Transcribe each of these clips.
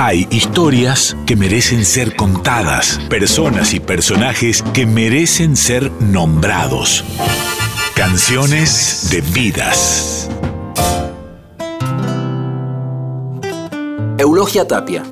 Hay historias que merecen ser contadas, personas y personajes que merecen ser nombrados. Canciones de vidas. Eulogia Tapia.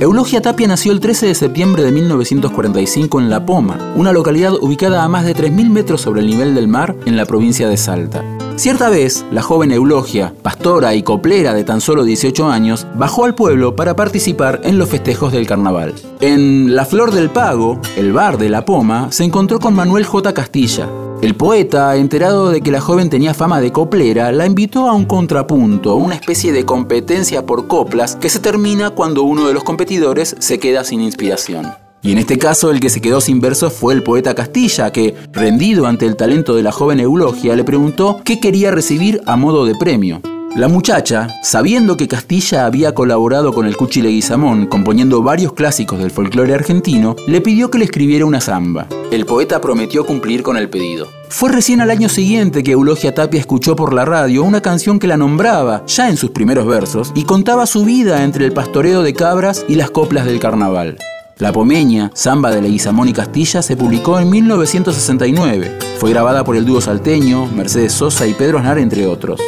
Eulogia Tapia nació el 13 de septiembre de 1945 en La Poma, una localidad ubicada a más de 3.000 metros sobre el nivel del mar en la provincia de Salta. Cierta vez, la joven Eulogia, pastora y coplera de tan solo 18 años, bajó al pueblo para participar en los festejos del carnaval. En La Flor del Pago, el bar de La Poma, se encontró con Manuel J. Castilla, el poeta, enterado de que la joven tenía fama de coplera, la invitó a un contrapunto, una especie de competencia por coplas que se termina cuando uno de los competidores se queda sin inspiración. Y en este caso el que se quedó sin versos fue el poeta Castilla, que, rendido ante el talento de la joven Eulogia, le preguntó qué quería recibir a modo de premio. La muchacha, sabiendo que Castilla había colaborado con el Cuchi Leguizamón componiendo varios clásicos del folclore argentino, le pidió que le escribiera una zamba. El poeta prometió cumplir con el pedido. Fue recién al año siguiente que Eulogia Tapia escuchó por la radio una canción que la nombraba, ya en sus primeros versos, y contaba su vida entre el pastoreo de cabras y las coplas del carnaval. La Pomeña, samba de Leguizamón y Castilla, se publicó en 1969. Fue grabada por el dúo salteño, Mercedes Sosa y Pedro Aznar, entre otros.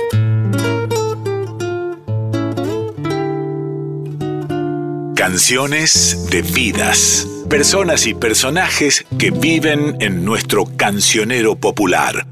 Canciones de vidas. Personas y personajes que viven en nuestro cancionero popular.